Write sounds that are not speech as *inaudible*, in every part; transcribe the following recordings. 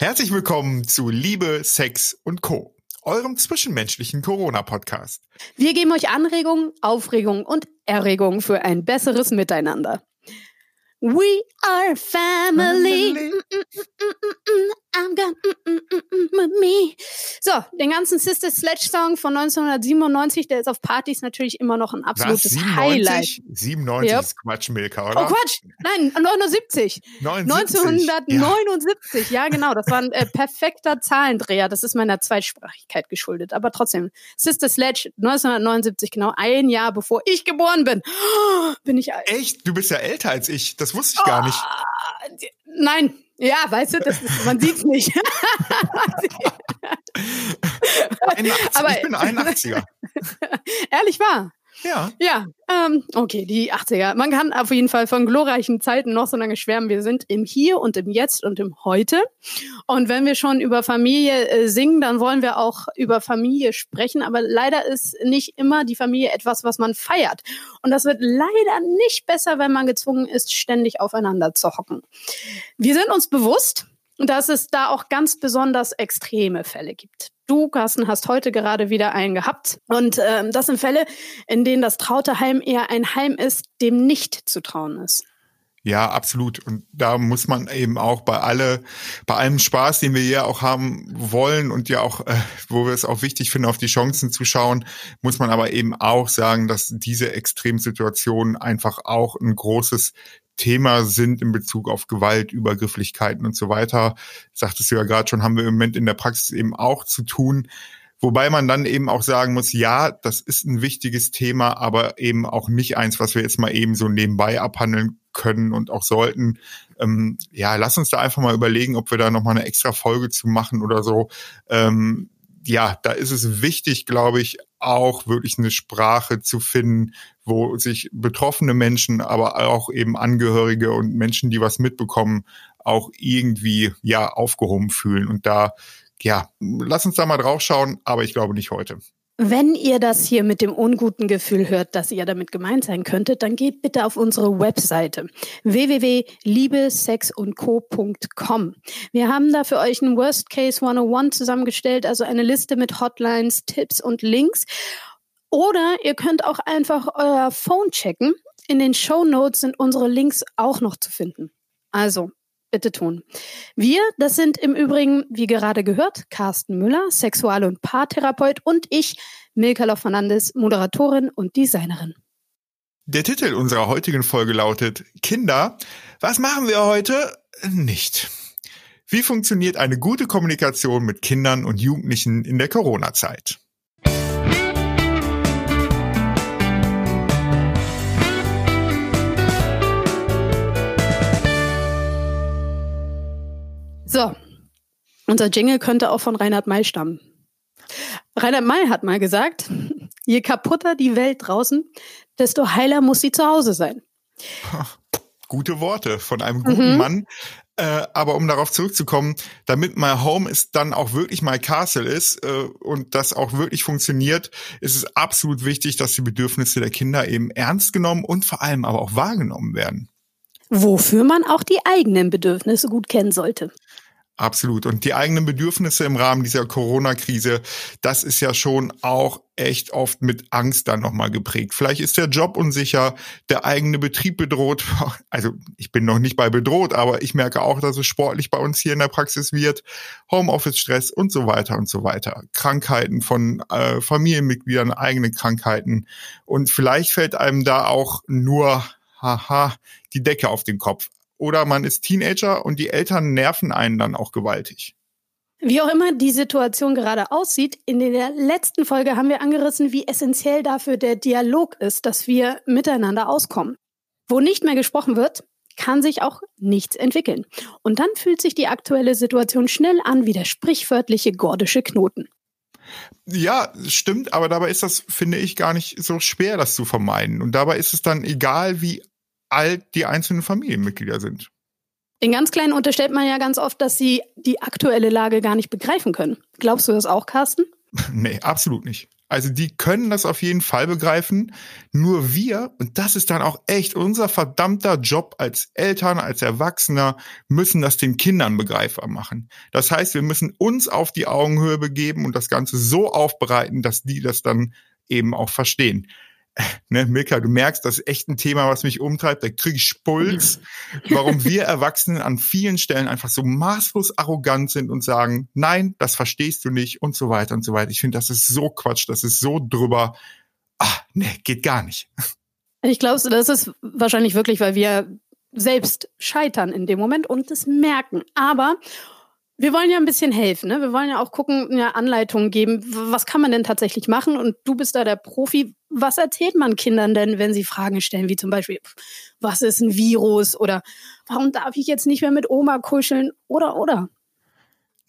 Herzlich willkommen zu Liebe, Sex und Co., eurem zwischenmenschlichen Corona-Podcast. Wir geben euch Anregungen, Aufregungen und Erregungen für ein besseres Miteinander. We are family. family. Mm, mm, mm, I'm gonna with me. So, den ganzen Sister Sledge Song von 1997, der ist auf Partys natürlich immer noch ein absolutes Was, 97? Highlight. 97 yep. ist Quatsch, Milka, oder? Oh Quatsch, nein, 79. 79. 1979, ja. ja genau, das war ein äh, perfekter Zahlendreher. Das ist meiner Zweitsprachigkeit geschuldet, aber trotzdem. Sister Sledge 1979, genau ein Jahr bevor ich geboren bin. Oh, *gasps* bin ich alt. Echt? Du bist ja älter als ich. Das wusste ich oh, gar nicht. Nein, ja, weißt du, das ist, man sieht's nicht. *laughs* Aber, ich bin 81er. *laughs* Ehrlich wahr? Ja. Ja, ähm, okay, die 80er. Man kann auf jeden Fall von glorreichen Zeiten noch so lange schwärmen. Wir sind im Hier und im Jetzt und im Heute. Und wenn wir schon über Familie äh, singen, dann wollen wir auch über Familie sprechen. Aber leider ist nicht immer die Familie etwas, was man feiert. Und das wird leider nicht besser, wenn man gezwungen ist, ständig aufeinander zu hocken. Wir sind uns bewusst, dass es da auch ganz besonders extreme Fälle gibt. Du, Carsten, hast heute gerade wieder einen gehabt. Und ähm, das sind Fälle, in denen das traute Heim eher ein Heim ist, dem nicht zu trauen ist. Ja, absolut. Und da muss man eben auch bei alle, bei allem Spaß, den wir ja auch haben wollen und ja auch, äh, wo wir es auch wichtig finden, auf die Chancen zu schauen, muss man aber eben auch sagen, dass diese Extremsituationen einfach auch ein großes Thema sind in Bezug auf Gewalt, Übergrifflichkeiten und so weiter. Sagtest du ja gerade schon, haben wir im Moment in der Praxis eben auch zu tun. Wobei man dann eben auch sagen muss, ja, das ist ein wichtiges Thema, aber eben auch nicht eins, was wir jetzt mal eben so nebenbei abhandeln können und auch sollten. Ähm, ja, lass uns da einfach mal überlegen, ob wir da nochmal eine extra Folge zu machen oder so. Ähm, ja, da ist es wichtig, glaube ich, auch wirklich eine Sprache zu finden, wo sich betroffene Menschen, aber auch eben Angehörige und Menschen, die was mitbekommen, auch irgendwie ja aufgehoben fühlen. Und da, ja, lass uns da mal drauf schauen, aber ich glaube nicht heute. Wenn ihr das hier mit dem unguten Gefühl hört, dass ihr damit gemeint sein könntet, dann geht bitte auf unsere Webseite www.liebesexundco.com. Wir haben da für euch ein Worst Case 101 zusammengestellt, also eine Liste mit Hotlines, Tipps und Links. Oder ihr könnt auch einfach euer Phone checken. In den Show Notes sind unsere Links auch noch zu finden. Also bitte tun. Wir, das sind im Übrigen, wie gerade gehört, Carsten Müller, Sexual- und Paartherapeut und ich, Milka Fernandes, Moderatorin und Designerin. Der Titel unserer heutigen Folge lautet Kinder, was machen wir heute nicht? Wie funktioniert eine gute Kommunikation mit Kindern und Jugendlichen in der Corona-Zeit? So, unser Jingle könnte auch von Reinhard May stammen. Reinhard May hat mal gesagt, *laughs* je kaputter die Welt draußen, desto heiler muss sie zu Hause sein. *laughs* Gute Worte von einem guten mhm. Mann. Äh, aber um darauf zurückzukommen, damit My Home ist dann auch wirklich My Castle ist äh, und das auch wirklich funktioniert, ist es absolut wichtig, dass die Bedürfnisse der Kinder eben ernst genommen und vor allem aber auch wahrgenommen werden. Wofür man auch die eigenen Bedürfnisse gut kennen sollte. Absolut. Und die eigenen Bedürfnisse im Rahmen dieser Corona-Krise, das ist ja schon auch echt oft mit Angst dann nochmal geprägt. Vielleicht ist der Job unsicher, der eigene Betrieb bedroht. *laughs* Also ich bin noch nicht bei bedroht, aber ich merke auch, dass es sportlich bei uns hier in der Praxis wird. Homeoffice-Stress und so weiter und so weiter. Krankheiten von äh, Familienmitgliedern, eigene Krankheiten. Und vielleicht fällt einem da auch nur haha, die Decke auf den Kopf. Oder man ist Teenager und die Eltern nerven einen dann auch gewaltig. Wie auch immer die Situation gerade aussieht, in der letzten Folge haben wir angerissen, wie essentiell dafür der Dialog ist, dass wir miteinander auskommen. Wo nicht mehr gesprochen wird, kann sich auch nichts entwickeln. Und dann fühlt sich die aktuelle Situation schnell an wie der sprichwörtliche gordische Knoten. Ja, stimmt, aber dabei ist das, finde ich, gar nicht so schwer, das zu vermeiden. Und dabei ist es dann egal, wie alt die einzelnen Familienmitglieder sind. Den ganz Kleinen unterstellt man ja ganz oft, dass sie die aktuelle Lage gar nicht begreifen können. Glaubst du das auch, Carsten? *laughs* nee, absolut nicht. Also die können das auf jeden Fall begreifen. Nur wir, und das ist dann auch echt unser verdammter Job als Eltern, als Erwachsener, müssen das den Kindern begreifbar machen. Das heißt, wir müssen uns auf die Augenhöhe begeben und das Ganze so aufbereiten, dass die das dann eben auch verstehen *laughs* ne, Milka, du merkst, das ist echt ein Thema, was mich umtreibt. Da kriege ich Spulz, *laughs* warum wir Erwachsenen an vielen Stellen einfach so maßlos arrogant sind und sagen, nein, das verstehst du nicht und so weiter und so weiter. Ich finde, das ist so Quatsch, das ist so drüber. Ah, ne, geht gar nicht. Ich glaube, das ist wahrscheinlich wirklich, weil wir selbst scheitern in dem Moment und es merken. Aber wir wollen ja ein bisschen helfen. Ne? Wir wollen ja auch gucken, ja, Anleitungen geben. Was kann man denn tatsächlich machen? Und du bist da der Profi. Was erzählt man Kindern denn, wenn sie Fragen stellen, wie zum Beispiel, was ist ein Virus? Oder warum darf ich jetzt nicht mehr mit Oma kuscheln? Oder, oder?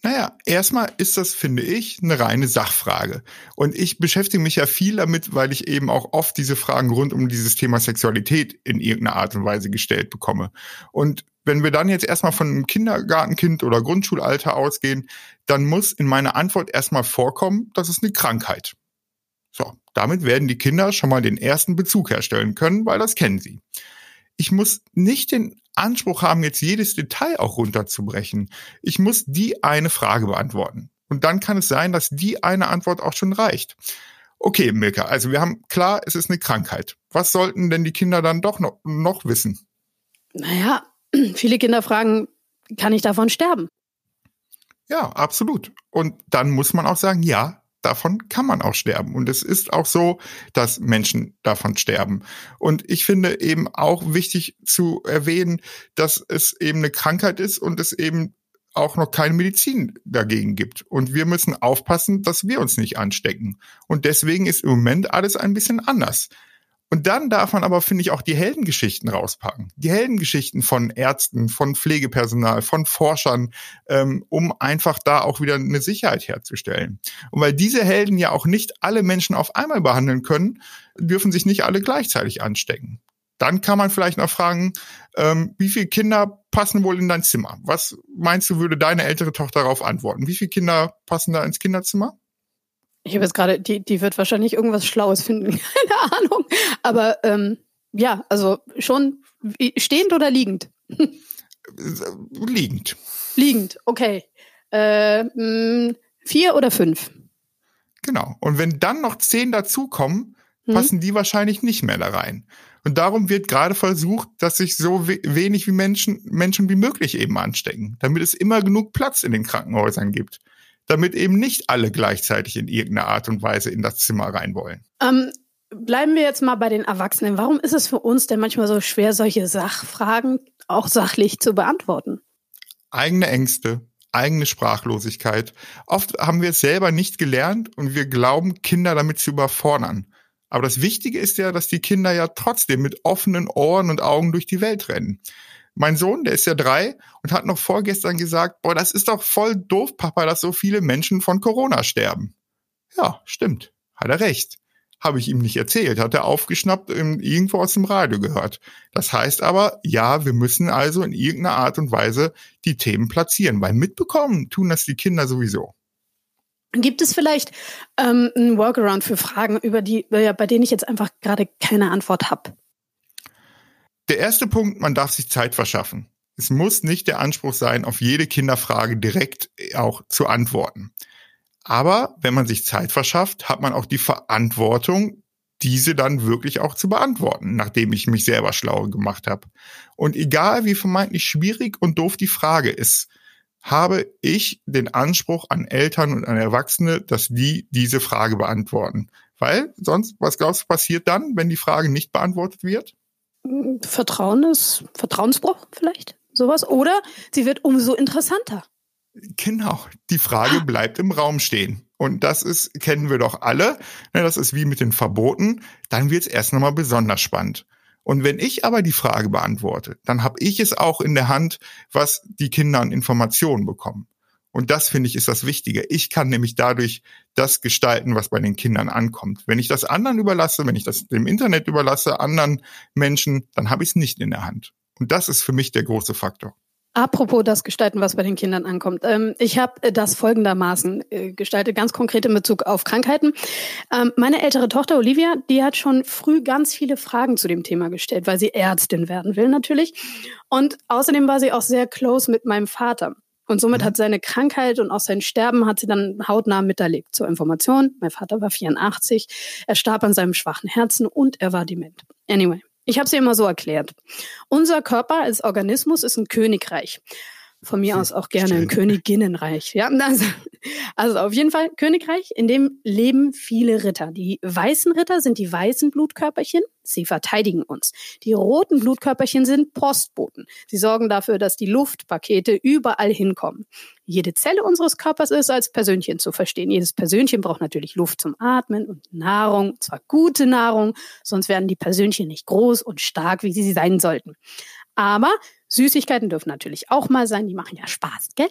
Naja, erstmal ist das, finde ich, eine reine Sachfrage. Und ich beschäftige mich ja viel damit, weil ich eben auch oft diese Fragen rund um dieses Thema Sexualität in irgendeiner Art und Weise gestellt bekomme. Und wenn wir dann jetzt erstmal von einem Kindergartenkind oder Grundschulalter ausgehen, dann muss in meiner Antwort erstmal vorkommen, das ist eine Krankheit. So, damit werden die Kinder schon mal den ersten Bezug herstellen können, weil das kennen sie. Ich muss nicht den Anspruch haben, jetzt jedes Detail auch runterzubrechen. Ich muss die eine Frage beantworten. Und dann kann es sein, dass die eine Antwort auch schon reicht. Okay, Milka, also wir haben klar, es ist eine Krankheit. Was sollten denn die Kinder dann doch noch, noch wissen? Naja, *clears throat* viele Kinder fragen, kann ich davon sterben? Ja, absolut. Und dann muss man auch sagen, ja, davon kann man auch sterben. Und es ist auch so, dass Menschen davon sterben. Und ich finde eben auch wichtig zu erwähnen, dass es eben eine Krankheit ist und es eben auch noch keine Medizin dagegen gibt. Und wir müssen aufpassen, dass wir uns nicht anstecken. Und deswegen ist im Moment alles ein bisschen anders. Und dann darf man aber, finde ich, auch die Heldengeschichten rauspacken. Die Heldengeschichten von Ärzten, von Pflegepersonal, von Forschern, ähm, um einfach da auch wieder eine Sicherheit herzustellen. Und weil diese Helden ja auch nicht alle Menschen auf einmal behandeln können, dürfen sich nicht alle gleichzeitig anstecken. Dann kann man vielleicht noch fragen, ähm, wie viele Kinder passen wohl in dein Zimmer? Was meinst du, würde deine ältere Tochter darauf antworten? Wie viele Kinder passen da ins Kinderzimmer? Ich habe jetzt gerade, die, die wird wahrscheinlich irgendwas Schlaues finden, *laughs* keine Ahnung. Aber ähm, ja, also schon stehend oder liegend? liegend. Liegend, okay. Äh, mh, hm, vier oder fünf? Genau. Und wenn dann noch zehn dazukommen, hm. passen die wahrscheinlich nicht mehr da rein. Und darum wird gerade versucht, dass sich so wenig wie Menschen, Menschen wie möglich eben anstecken, damit es immer genug Platz in den Krankenhäusern gibt damit eben nicht alle gleichzeitig in irgendeiner Art und Weise in das Zimmer rein wollen. Ähm, bleiben wir jetzt mal bei den Erwachsenen. Warum ist es für uns denn manchmal so schwer, solche Sachfragen auch sachlich zu beantworten? Eigene Ängste, eigene Sprachlosigkeit. Oft haben wir es selber nicht gelernt und wir glauben, Kinder damit zu überfordern. Aber das Wichtige ist ja, dass die Kinder ja trotzdem mit offenen Ohren und Augen durch die Welt rennen. Mein Sohn, der ist ja drei und hat noch vorgestern gesagt, boah, das ist doch voll doof, Papa, dass so viele Menschen von Corona sterben. Ja, stimmt. Hat er recht. Habe ich ihm nicht erzählt, hat er aufgeschnappt irgendwo aus dem Radio gehört. Das heißt aber, ja, wir müssen also in irgendeiner Art und Weise die Themen platzieren, weil mitbekommen tun das die Kinder sowieso. Gibt es vielleicht ähm, einen Workaround für Fragen, über die, bei denen ich jetzt einfach gerade keine Antwort habe? Der erste Punkt, man darf sich Zeit verschaffen. Es muss nicht der Anspruch sein, auf jede Kinderfrage direkt auch zu antworten. Aber wenn man sich Zeit verschafft, hat man auch die Verantwortung, diese dann wirklich auch zu beantworten, nachdem ich mich selber schlau gemacht habe. Und egal wie vermeintlich schwierig und doof die Frage ist, habe ich den Anspruch an Eltern und an Erwachsene, dass die diese Frage beantworten. Weil sonst, was glaubst du, passiert dann, wenn die Frage nicht beantwortet wird? Vertrauen ist Vertrauensbruch vielleicht, sowas. Oder sie wird umso interessanter. Genau, die Frage bleibt im Raum stehen. Und das ist, kennen wir doch alle, ne, das ist wie mit den Verboten, dann wird es erst nochmal besonders spannend. Und wenn ich aber die Frage beantworte, dann habe ich es auch in der Hand, was die Kinder an Informationen bekommen. Und das finde ich ist das Wichtige. Ich kann nämlich dadurch das gestalten, was bei den Kindern ankommt. Wenn ich das anderen überlasse, wenn ich das dem Internet überlasse, anderen Menschen, dann habe ich es nicht in der Hand. Und das ist für mich der große Faktor. Apropos das Gestalten, was bei den Kindern ankommt. Ähm, ich habe äh, das folgendermaßen äh, gestaltet, ganz konkret in Bezug auf Krankheiten. Ähm, meine ältere Tochter Olivia, die hat schon früh ganz viele Fragen zu dem Thema gestellt, weil sie Ärztin werden will natürlich. Und außerdem war sie auch sehr close mit meinem Vater. Und somit mhm. hat seine Krankheit und auch sein Sterben hat sie dann hautnah miterlebt. Zur Information, mein Vater war 84, er starb an seinem schwachen Herzen und er war dement. Anyway, ich habe es immer so erklärt. Unser Körper als Organismus ist ein Königreich. Von mir aus auch gerne ein Königinnenreich. Ja, also, also auf jeden Fall Königreich, in dem leben viele Ritter. Die weißen Ritter sind die weißen Blutkörperchen. Sie verteidigen uns. Die roten Blutkörperchen sind Postboten. Sie sorgen dafür, dass die Luftpakete überall hinkommen. Jede Zelle unseres Körpers ist als Persönchen zu verstehen. Jedes Persönchen braucht natürlich Luft zum Atmen und Nahrung, zwar gute Nahrung, sonst werden die Persönchen nicht groß und stark, wie sie sein sollten. Aber Süßigkeiten dürfen natürlich auch mal sein, die machen ja Spaß, gell?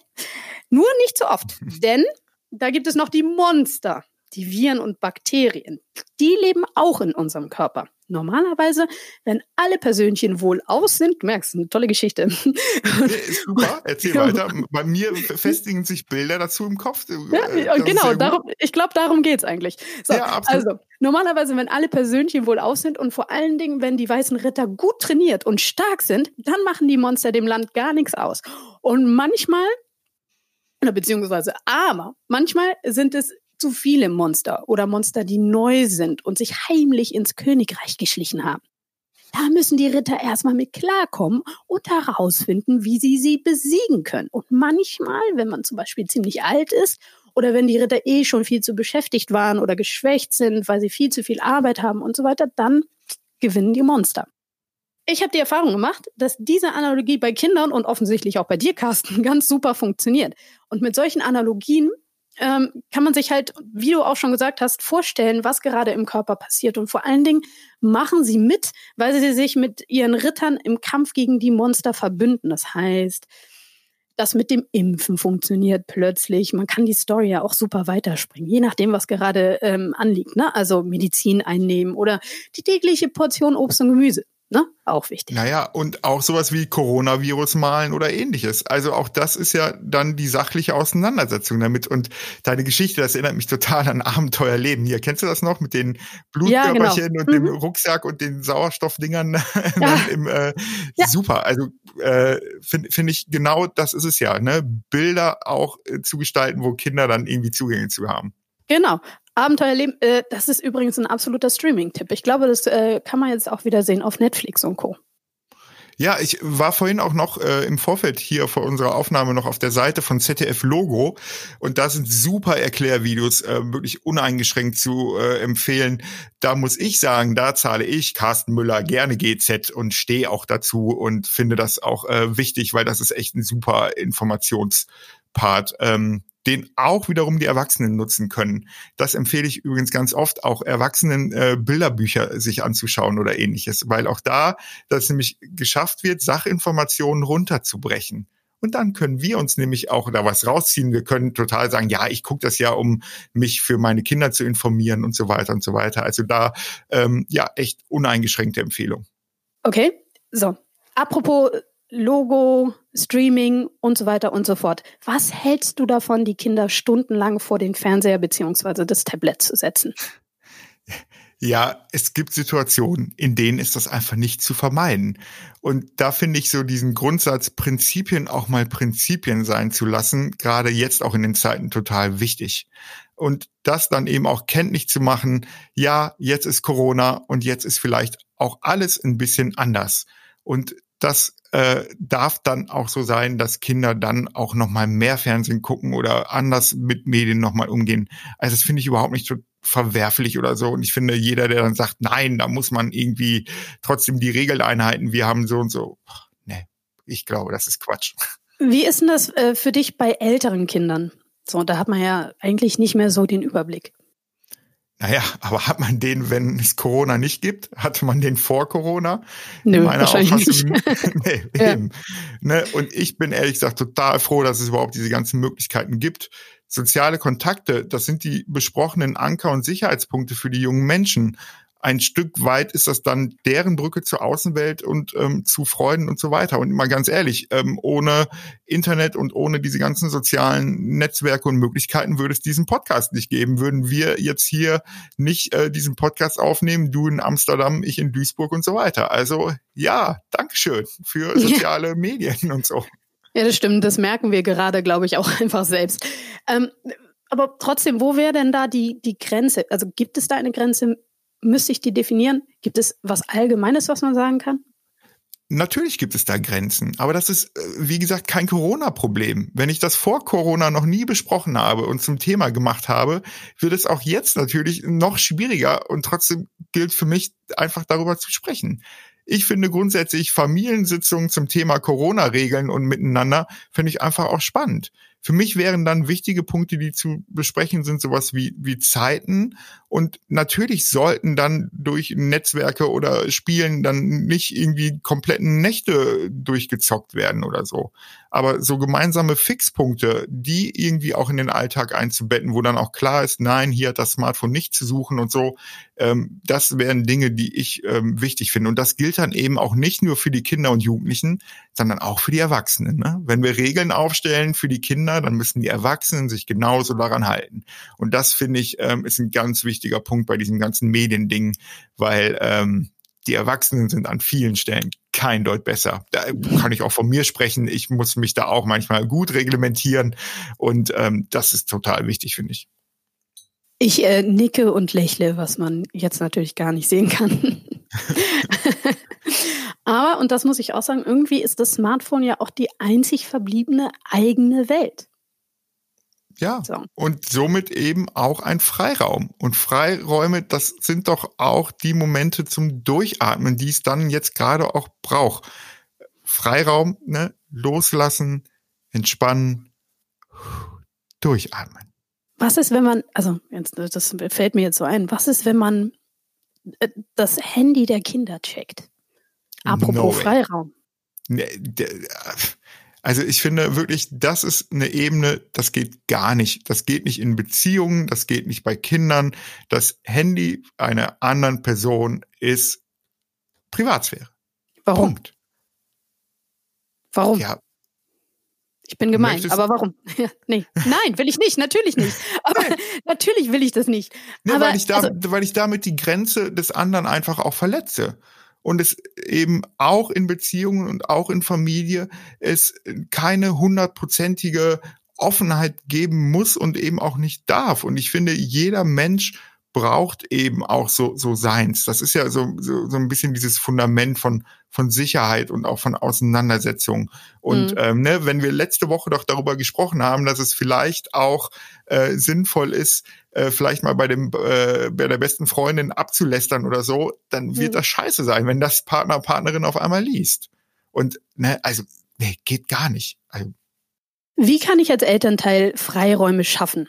Nur nicht zu oft, *laughs* denn da gibt es noch die Monster, die Viren und Bakterien. Die leben auch in unserem Körper. Normalerweise, wenn alle Persönchen wohl aus sind, du merkst, eine tolle Geschichte. Super, *laughs* erzähl weiter. Bei mir festigen sich Bilder dazu im Kopf. Ja, äh, genau, darum, ich glaube, darum geht's eigentlich. So, ja, absolut. Also, normalerweise, wenn alle Persönchen wohl aus sind und vor allen Dingen, wenn die weißen Ritter gut trainiert und stark sind, dann machen die Monster dem Land gar nichts aus. Und manchmal, oder beziehungsweise aber, manchmal sind es zu viele Monster oder Monster, die neu sind und sich heimlich ins Königreich geschlichen haben. Da müssen die Ritter erstmal mit klarkommen und herausfinden, wie sie sie besiegen können. Und manchmal, wenn man zum Beispiel ziemlich alt ist oder wenn die Ritter eh schon viel zu beschäftigt waren oder geschwächt sind, weil sie viel zu viel Arbeit haben und so weiter, dann gewinnen die Monster. Ich habe die Erfahrung gemacht, dass diese Analogie bei Kindern und offensichtlich auch bei dir, Carsten, *laughs* ganz super funktioniert. Und mit solchen Analogien ähm, kann man sich halt, wie du auch schon gesagt hast, vorstellen, was gerade im Körper passiert. Und vor allen Dingen machen sie mit, weil sie sich mit ihren Rittern im Kampf gegen die Monster verbünden. Das heißt, das mit dem Impfen funktioniert plötzlich. Man kann die Story ja auch super weiterspringen, je nachdem, was gerade ähm, anliegt. Ne? Also Medizin einnehmen oder die tägliche Portion Obst und Gemüse. Ne? Auch wichtig. Naja, und auch sowas wie Coronavirus malen oder ähnliches. Also auch das ist ja dann die sachliche Auseinandersetzung damit. Und deine Geschichte, das erinnert mich total an Abenteuerleben. Hier, kennst du das noch mit den Blutkörperchen ja, genau. und mhm. dem Rucksack und den Sauerstoffdingern? *laughs* Ja. im, äh, ja. Super. Also äh, finde find ich, genau das ist es ja. Ne? Bilder auch äh, zu gestalten, wo Kinder dann irgendwie Zugänge zu haben. Genau. Abenteuerleben, äh, das ist übrigens ein absoluter Streaming-Tipp. Ich glaube, das äh, kann man jetzt auch wieder sehen auf Netflix und Co. Ja, ich war vorhin auch noch äh, im Vorfeld hier vor unserer Aufnahme noch auf der Seite von ZDF Logo und da sind super Erklärvideos äh, wirklich uneingeschränkt zu äh, empfehlen. Da muss ich sagen, da zahle ich Carsten Müller gerne GZ und stehe auch dazu und finde das auch äh, wichtig, weil das ist echt ein super Informationspart. Ähm, den auch wiederum die Erwachsenen nutzen können. Das empfehle ich übrigens ganz oft, auch Erwachsenen äh, Bilderbücher sich anzuschauen oder ähnliches, weil auch da das nämlich geschafft wird, Sachinformationen runterzubrechen. Und dann können wir uns nämlich auch da was rausziehen. Wir können total sagen, ja, ich gucke das ja, um mich für meine Kinder zu informieren und so weiter und so weiter. Also da ähm, ja echt uneingeschränkte Empfehlung. Okay, so. Apropos Logo, Streaming und so weiter und so fort. Was hältst du davon, die Kinder stundenlang vor den Fernseher beziehungsweise das Tablet zu setzen? Ja, es gibt Situationen, in denen ist das einfach nicht zu vermeiden. Und da finde ich so diesen Grundsatz, Prinzipien auch mal Prinzipien sein zu lassen, gerade jetzt auch in den Zeiten total wichtig. Und das dann eben auch kenntlich zu machen, ja, jetzt ist Corona und jetzt ist vielleicht auch alles ein bisschen anders. Und das äh, darf dann auch so sein, dass Kinder dann auch noch mal mehr Fernsehen gucken oder anders mit Medien noch mal umgehen. Also das finde ich überhaupt nicht so verwerflich oder so. Und ich finde, jeder, der dann sagt, nein, da muss man irgendwie trotzdem die Regeln einhalten, wir haben so und so, nee, ich glaube, das ist Quatsch. Wie ist denn das äh, für dich bei älteren Kindern? So, da hat man ja eigentlich nicht mehr so den Überblick. Naja, aber hat man den, wenn es Corona nicht gibt? Hatte man den vor Corona? Nö, Meiner wahrscheinlich Auffassung, nicht. *laughs* nee, *laughs* ja. eben. Ne? Und ich bin ehrlich gesagt total froh, dass es überhaupt diese ganzen Möglichkeiten gibt. Soziale Kontakte, das sind die besprochenen Anker und Sicherheitspunkte für die jungen Menschen. Ein Stück weit ist das dann deren Brücke zur Außenwelt und ähm, zu Freunden und so weiter. Und mal ganz ehrlich, ähm, ohne Internet und ohne diese ganzen sozialen Netzwerke und Möglichkeiten würde es diesen Podcast nicht geben. Würden wir jetzt hier nicht äh, diesen Podcast aufnehmen, du in Amsterdam, ich in Duisburg und so weiter. Also ja, Dankeschön für *laughs* soziale ja. Medien und so. Ja, das stimmt. Das merken wir gerade, glaube ich, auch *laughs* einfach selbst. Ähm, aber trotzdem, wo wäre denn da die, die Grenze? Also gibt es da eine Grenze? Müsste ich die definieren? Gibt es was Allgemeines, was man sagen kann? Natürlich gibt es da Grenzen, aber das ist, äh, wie gesagt, kein Corona-Problem. Wenn ich das vor Corona noch nie besprochen habe und zum Thema gemacht habe, wird es auch jetzt natürlich noch schwieriger und trotzdem gilt für mich einfach darüber zu sprechen. Ich finde grundsätzlich Familiensitzungen zum Thema Corona-Regeln und miteinander finde ich einfach auch spannend. Für mich wären dann wichtige Punkte, die zu besprechen sind, sowas wie, wie Zeiten. Und natürlich sollten dann durch Netzwerke oder Spielen dann nicht irgendwie kompletten Nächte durchgezockt werden oder so. Aber so gemeinsame Fixpunkte, die irgendwie auch in den Alltag einzubetten, wo dann auch klar ist, nein, hier hat das Smartphone nicht zu suchen und so, ähm, das wären Dinge, die ich ähm, wichtig finde. Und das gilt dann eben auch nicht nur für die Kinder und Jugendlichen, sondern auch für die Erwachsenen. Ne? Wenn wir Regeln aufstellen für die Kinder, dann müssen die Erwachsenen sich genauso daran halten. Und das finde ich ähm, ist ein ganz wichtiger Punkt bei diesem ganzen Mediending, weil ähm, die Erwachsenen sind an vielen Stellen kein Deut besser. Da kann ich auch von mir sprechen. Ich muss mich da auch manchmal gut reglementieren und ähm, das ist total wichtig, finde ich. Ich äh, nicke und lächle, was man jetzt natürlich gar nicht sehen kann. *laughs* Aber, und das muss ich auch sagen, irgendwie ist das Smartphone ja auch die einzig verbliebene eigene Welt. Ja, so. und somit eben auch ein Freiraum. Und Freiräume, das sind doch auch die Momente zum Durchatmen, die es dann jetzt gerade auch braucht. Freiraum, ne? loslassen, entspannen, durchatmen. Was ist, wenn man, also jetzt, das fällt mir jetzt so ein, was ist, wenn man äh, das Handy der Kinder checkt? Apropos no Freiraum. Ne, also ich finde wirklich, das ist eine Ebene, das geht gar nicht. Das geht nicht in Beziehungen, das geht nicht bei Kindern. Das Handy einer anderen Person ist Privatsphäre. Warum? Punkt. Warum? Ja. Ich bin gemein, aber warum? *laughs* nee, nein, will ich nicht, natürlich nicht. *laughs* Aber natürlich will ich das nicht. Nee, aber, weil, ich da, also, weil ich damit die Grenze des anderen einfach auch verletze und es eben auch in Beziehungen und auch in Familie es keine hundertprozentige Offenheit geben muss und eben auch nicht darf. Und ich finde, jeder Mensch braucht eben auch so, so seins. Das ist ja so, so, so ein bisschen dieses Fundament von, von Sicherheit und auch von Auseinandersetzung. Und mhm. ähm, ne, wenn wir letzte Woche doch darüber gesprochen haben, dass es vielleicht auch äh, sinnvoll ist, äh, vielleicht mal bei dem äh, bei der besten Freundin abzulästern oder so, dann wird mhm. das scheiße sein, wenn das Partner Partnerin auf einmal liest. Und ne, also nee, geht gar nicht. Also, Wie kann ich als Elternteil Freiräume schaffen?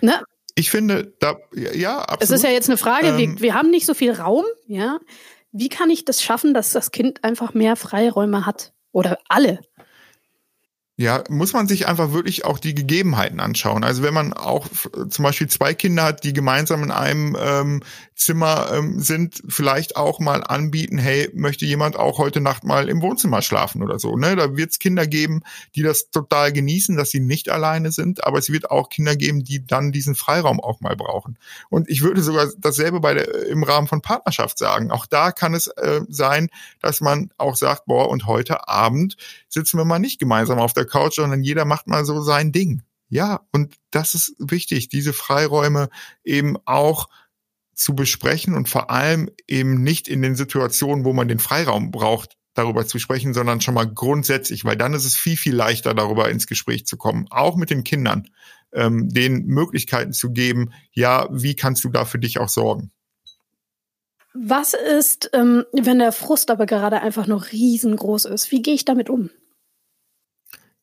Ne? Ich finde, da, ja, absolut. Es ist ja jetzt eine Frage, ähm, wir, wir haben nicht so viel Raum, ja. Wie kann ich das schaffen, dass das Kind einfach mehr Freiräume hat? Oder alle? Ja, muss man sich einfach wirklich auch die Gegebenheiten anschauen. Also wenn man auch zum Beispiel zwei Kinder hat, die gemeinsam in einem ähm, Zimmer ähm, sind, vielleicht auch mal anbieten, hey, möchte jemand auch heute Nacht mal im Wohnzimmer schlafen oder so. Ne? Da wird es Kinder geben, die das total genießen, dass sie nicht alleine sind, aber es wird auch Kinder geben, die dann diesen Freiraum auch mal brauchen. Und ich würde sogar dasselbe bei der, im Rahmen von Partnerschaft sagen. Auch da kann es äh, sein, dass man auch sagt, boah, und heute Abend sitzen wir mal nicht gemeinsam auf der Couch, sondern jeder macht mal so sein Ding. Ja, und das ist wichtig, diese Freiräume eben auch zu besprechen und vor allem eben nicht in den Situationen, wo man den Freiraum braucht, darüber zu sprechen, sondern schon mal grundsätzlich, weil dann ist es viel, viel leichter, darüber ins Gespräch zu kommen, auch mit den Kindern, ähm, den Möglichkeiten zu geben, ja, wie kannst du da für dich auch sorgen? Was ist, ähm, wenn der Frust aber gerade einfach noch riesengroß ist? Wie gehe ich damit um?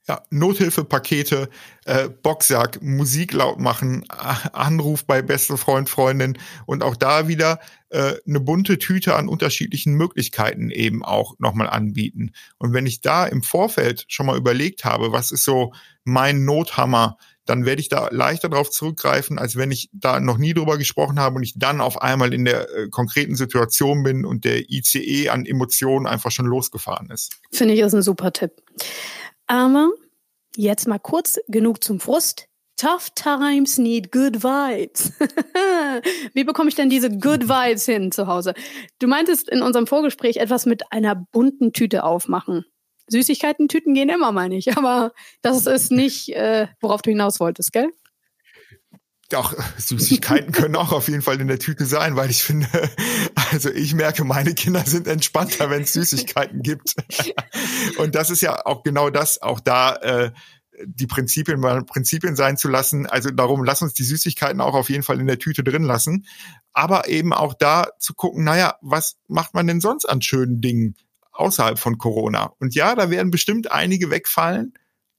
Ja, Nothilfepakete, äh, Boxsack, Musik laut machen, Anruf bei bester Freund, Freundin und auch da wieder äh, eine bunte Tüte an unterschiedlichen Möglichkeiten eben auch nochmal anbieten. Und wenn ich da im Vorfeld schon mal überlegt habe, was ist so mein Nothammer, dann werde ich da leichter darauf zurückgreifen, als wenn ich da noch nie drüber gesprochen habe und ich dann auf einmal in der äh, konkreten Situation bin und der ICE an Emotionen einfach schon losgefahren ist. Finde ich ist ein super Tipp. Aber jetzt mal kurz genug zum Frust. Tough times need good vibes. *laughs* Wie bekomme ich denn diese good vibes hin zu Hause? Du meintest in unserem Vorgespräch etwas mit einer bunten Tüte aufmachen. Süßigkeiten-Tüten gehen immer, meine ich. Aber das ist nicht, äh, worauf du hinaus wolltest, gell? Doch, *laughs* Süßigkeiten können auch auf jeden Fall in der Tüte sein, weil ich finde, *laughs* also ich merke, meine Kinder sind entspannter, wenn es Süßigkeiten gibt. *laughs* Und das ist ja auch genau das, auch da äh, die Prinzipien mal Prinzipien sein zu lassen. Also darum, lass uns die Süßigkeiten auch auf jeden Fall in der Tüte drin lassen. Aber eben auch da zu gucken, naja, was macht man denn sonst an schönen Dingen außerhalb von Corona? Und ja, da werden bestimmt einige wegfallen,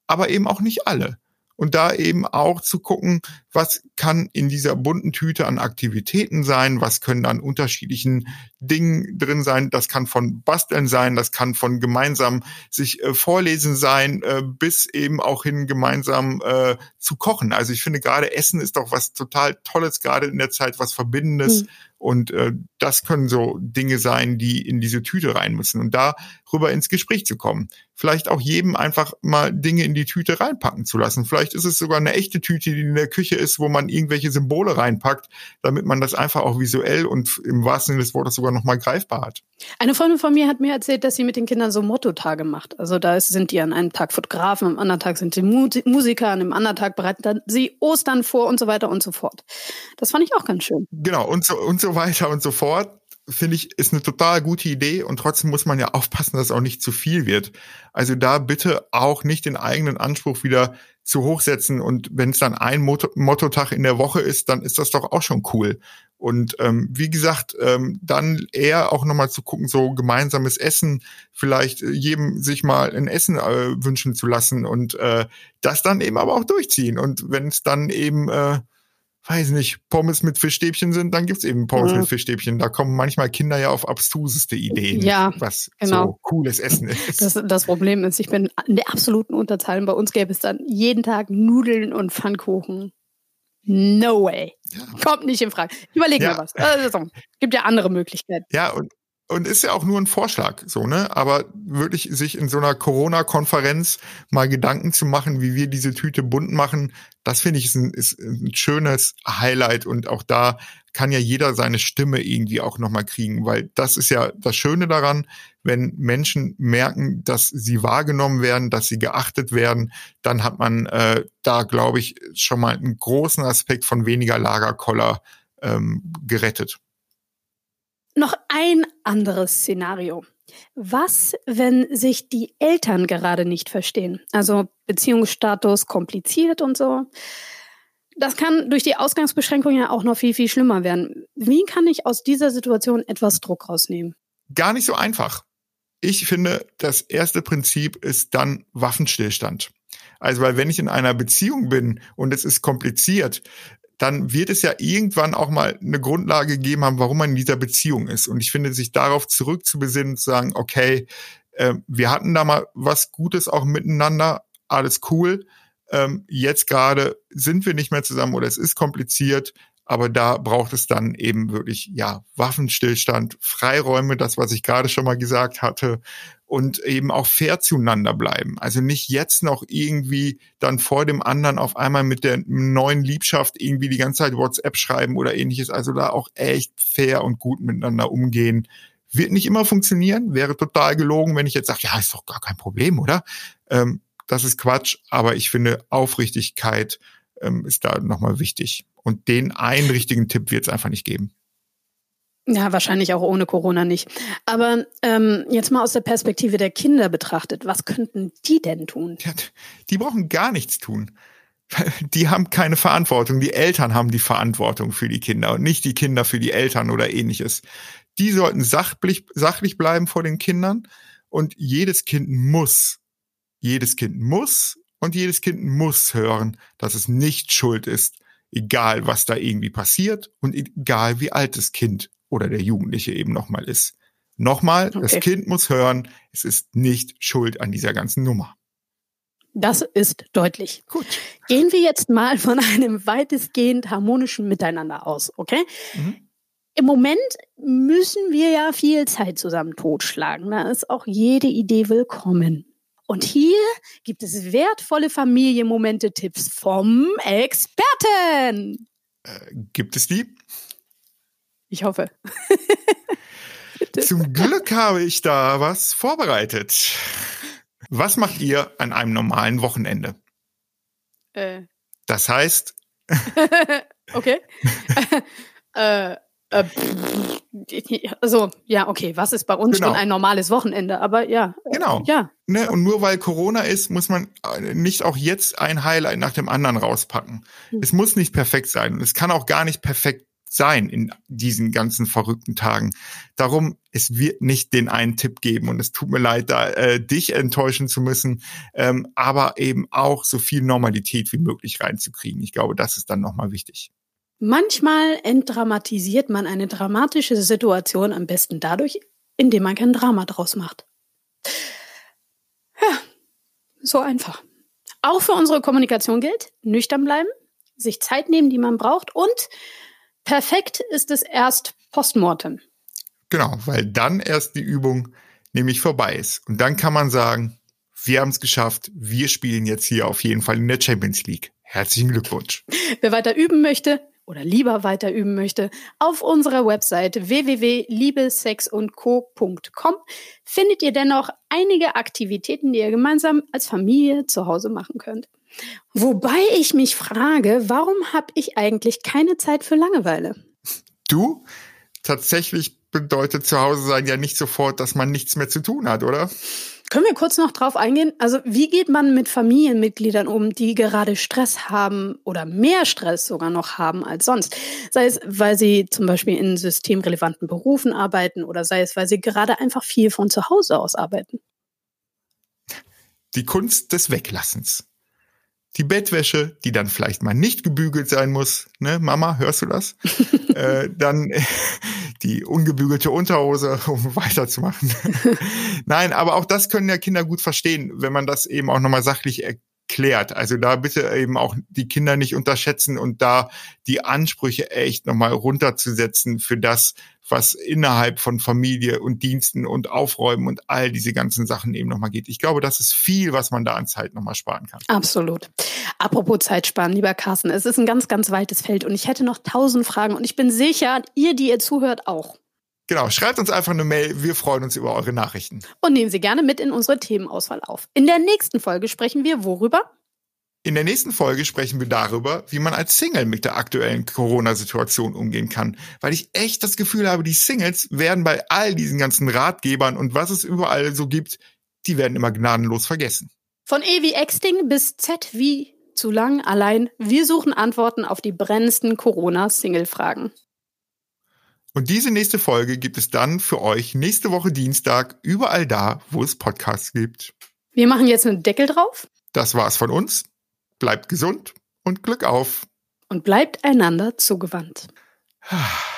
aber eben auch nicht alle und da eben auch zu gucken, was kann in dieser bunten Tüte an Aktivitäten sein, was können an unterschiedlichen Dingen drin sein. Das kann von Basteln sein, das kann von gemeinsam sich äh, vorlesen sein, äh, bis eben auch hin gemeinsam äh, zu kochen. Also ich finde gerade Essen ist doch was total Tolles, gerade in der Zeit, was Verbindendes. Mhm. Und äh, das können so Dinge sein, die in diese Tüte rein müssen und darüber ins Gespräch zu kommen. Vielleicht auch jedem einfach mal Dinge in die Tüte reinpacken zu lassen. Vielleicht ist es sogar eine echte Tüte, die in der Küche ist, wo man irgendwelche Symbole reinpackt, damit man das einfach auch visuell und im wahrsten Sinne des Wortes sogar nochmal greifbar hat. Eine Freundin von mir hat mir erzählt, dass sie mit den Kindern so Mottotage macht. Also da sind die an einem Tag Fotografen, am anderen Tag sind sie Musiker, an einem anderen Tag bereiten sie Ostern vor und so weiter und so fort. Das fand ich auch ganz schön. Genau, und so, und so weiter und so fort finde ich, ist eine total gute Idee und trotzdem muss man ja aufpassen, dass auch nicht zu viel wird. Also da bitte auch nicht den eigenen Anspruch wieder zu hoch setzen und wenn es dann ein Motto Mottotag in der Woche ist, dann ist das doch auch schon cool. Und ähm, wie gesagt, ähm, dann eher auch nochmal zu gucken, so gemeinsames Essen, vielleicht äh, jedem sich mal ein Essen äh, wünschen zu lassen und äh, das dann eben aber auch durchziehen. Und wenn es dann eben äh, weiß nicht, Pommes mit Fischstäbchen sind, dann gibt's eben Pommes mhm. mit Fischstäbchen. Da kommen manchmal Kinder ja auf abstruseste Ideen, ja, was genau. so cooles Essen ist. Das, das Problem ist, ich bin in der absoluten Unterzahl. Und bei uns gäbe es dann jeden Tag Nudeln und Pfannkuchen. No way. Ja. Kommt nicht in Frage. Überlegen ja. wir was. Also, gibt ja andere Möglichkeiten. Ja, und und ist ja auch nur ein Vorschlag, so, ne? Aber wirklich sich in so einer Corona-Konferenz mal Gedanken zu machen, wie wir diese Tüte bunt machen, das finde ich ist ein, ist ein schönes Highlight und auch da kann ja jeder seine Stimme irgendwie auch nochmal kriegen, weil das ist ja das Schöne daran, wenn Menschen merken, dass sie wahrgenommen werden, dass sie geachtet werden, dann hat man äh, da, glaube ich, schon mal einen großen Aspekt von weniger Lagerkoller ähm, gerettet. Noch ein anderes Szenario. Was, wenn sich die Eltern gerade nicht verstehen? Also Beziehungsstatus kompliziert und so. Das kann durch die Ausgangsbeschränkung ja auch noch viel, viel schlimmer werden. Wie kann ich aus dieser Situation etwas Druck rausnehmen? Gar nicht so einfach. Ich finde, das erste Prinzip ist dann Waffenstillstand. Also, weil wenn ich in einer Beziehung bin und es ist kompliziert, dann wird es ja irgendwann auch mal eine Grundlage gegeben haben, warum man in dieser Beziehung ist. Und ich finde, sich darauf zurückzubesinnen, zu sagen, okay, äh, wir hatten da mal was Gutes auch miteinander, alles cool. Ähm, jetzt gerade sind wir nicht mehr zusammen oder es ist kompliziert, aber da braucht es dann eben wirklich, ja, Waffenstillstand, Freiräume, das, was ich gerade schon mal gesagt hatte, und eben auch fair zueinander bleiben. Also nicht jetzt noch irgendwie dann vor dem anderen auf einmal mit der neuen Liebschaft irgendwie die ganze Zeit WhatsApp schreiben oder ähnliches. Also da auch echt fair und gut miteinander umgehen. Wird nicht immer funktionieren, wäre total gelogen, wenn ich jetzt sage, ja, ist doch gar kein Problem, oder? Ähm, das ist Quatsch, aber ich finde, Aufrichtigkeit ähm, ist da nochmal wichtig. Und den einen richtigen Tipp wird es einfach nicht geben. Ja, wahrscheinlich auch ohne Corona nicht. Aber ähm, jetzt mal aus der Perspektive der Kinder betrachtet, was könnten die denn tun? Ja, die brauchen gar nichts tun. *laughs* Die haben keine Verantwortung. Die Eltern haben die Verantwortung für die Kinder und nicht die Kinder für die Eltern oder ähnliches. Die sollten sachlich, sachlich bleiben vor den Kindern und jedes Kind muss, jedes Kind muss und jedes Kind muss hören, dass es nicht schuld ist, egal was da irgendwie passiert und egal wie alt das Kind oder der Jugendliche eben nochmal ist. Nochmal, okay. das Kind muss hören, es ist nicht schuld an dieser ganzen Nummer. Das ist deutlich. Gut. Gehen wir jetzt mal von einem weitestgehend harmonischen Miteinander aus, okay? Mhm. Im Moment müssen wir ja viel Zeit zusammen totschlagen. Da ist auch jede Idee willkommen. Und hier gibt es wertvolle Familienmomente-Tipps vom Experten. Äh, gibt es die? Ich hoffe. Zum *laughs* Glück habe ich da was vorbereitet. Was macht ihr an einem normalen Wochenende? Äh. Das heißt. *laughs* okay. *laughs* äh, äh, also, ja, okay, was ist bei uns genau. schon ein normales Wochenende? Aber ja. Genau. Ja. Ne, und nur weil Corona ist, muss man äh, nicht auch jetzt ein Highlight nach dem anderen rauspacken. Hm. Es muss nicht perfekt sein und es kann auch gar nicht perfekt sein in diesen ganzen verrückten Tagen. Darum, es wird nicht den einen Tipp geben und es tut mir leid, da äh, dich enttäuschen zu müssen, ähm, aber eben auch so viel Normalität wie möglich reinzukriegen. Ich glaube, das ist dann nochmal wichtig. Manchmal entdramatisiert man eine dramatische Situation am besten dadurch, indem man kein Drama draus macht. Ja, so einfach. Auch für unsere Kommunikation gilt, nüchtern bleiben, sich Zeit nehmen, die man braucht und perfekt ist es erst postmortem. Genau, weil dann erst die Übung nämlich vorbei ist. Und dann kann man sagen, wir haben es geschafft, wir spielen jetzt hier auf jeden Fall in der Champions League. Herzlichen Glückwunsch. Wer weiter üben möchte, oder lieber weiter üben möchte, auf unserer Website www.liebesexundco.com findet ihr dennoch einige Aktivitäten, die ihr gemeinsam als Familie zu Hause machen könnt. Wobei ich mich frage, warum habe ich eigentlich keine Zeit für Langeweile? Du? Tatsächlich bedeutet zu Hause sein ja nicht sofort, dass man nichts mehr zu tun hat, oder? Können wir kurz noch drauf eingehen? Also wie geht man mit Familienmitgliedern um, die gerade Stress haben oder mehr Stress sogar noch haben als sonst? Sei es, weil sie zum Beispiel in systemrelevanten Berufen arbeiten oder sei es, weil sie gerade einfach viel von zu Hause aus arbeiten. Die Kunst des Weglassens. Die Bettwäsche, die dann vielleicht mal nicht gebügelt sein muss, ne, Mama, hörst du das? *laughs* äh, dann *laughs* die ungebügelte Unterhose, um *laughs* weiterzumachen. Nein, aber auch das können ja Kinder gut verstehen, wenn man das eben auch nochmal sachlich erklärt. Also da bitte eben auch die Kinder nicht unterschätzen und da die Ansprüche echt nochmal runterzusetzen für das, was innerhalb von Familie und Diensten und Aufräumen und all diese ganzen Sachen eben nochmal geht. Ich glaube, das ist viel, was man da an Zeit nochmal sparen kann. Absolut. Apropos Zeit sparen, lieber Carsten, es ist ein ganz, ganz weites Feld und ich hätte noch tausend Fragen und ich bin sicher, ihr, die ihr zuhört, auch. Genau, schreibt uns einfach eine Mail. Wir freuen uns über eure Nachrichten. Und nehmen Sie gerne mit in unsere Themenauswahl auf. In der nächsten Folge sprechen wir worüber? In der nächsten Folge sprechen wir darüber, wie man als Single mit der aktuellen Corona-Situation umgehen kann. Weil ich echt das Gefühl habe, die Singles werden bei all diesen ganzen Ratgebern und was es überall so gibt, die werden immer gnadenlos vergessen. Von E wie Exting bis Z wie zu lang allein. Wir suchen Antworten auf die brennendsten Corona-Single-Fragen. Und diese nächste Folge gibt es dann für euch nächste Woche Dienstag überall da, wo es Podcasts gibt. Wir machen jetzt einen Deckel drauf. Das war's von uns. Bleibt gesund und Glück auf. Und bleibt einander zugewandt. *sighs*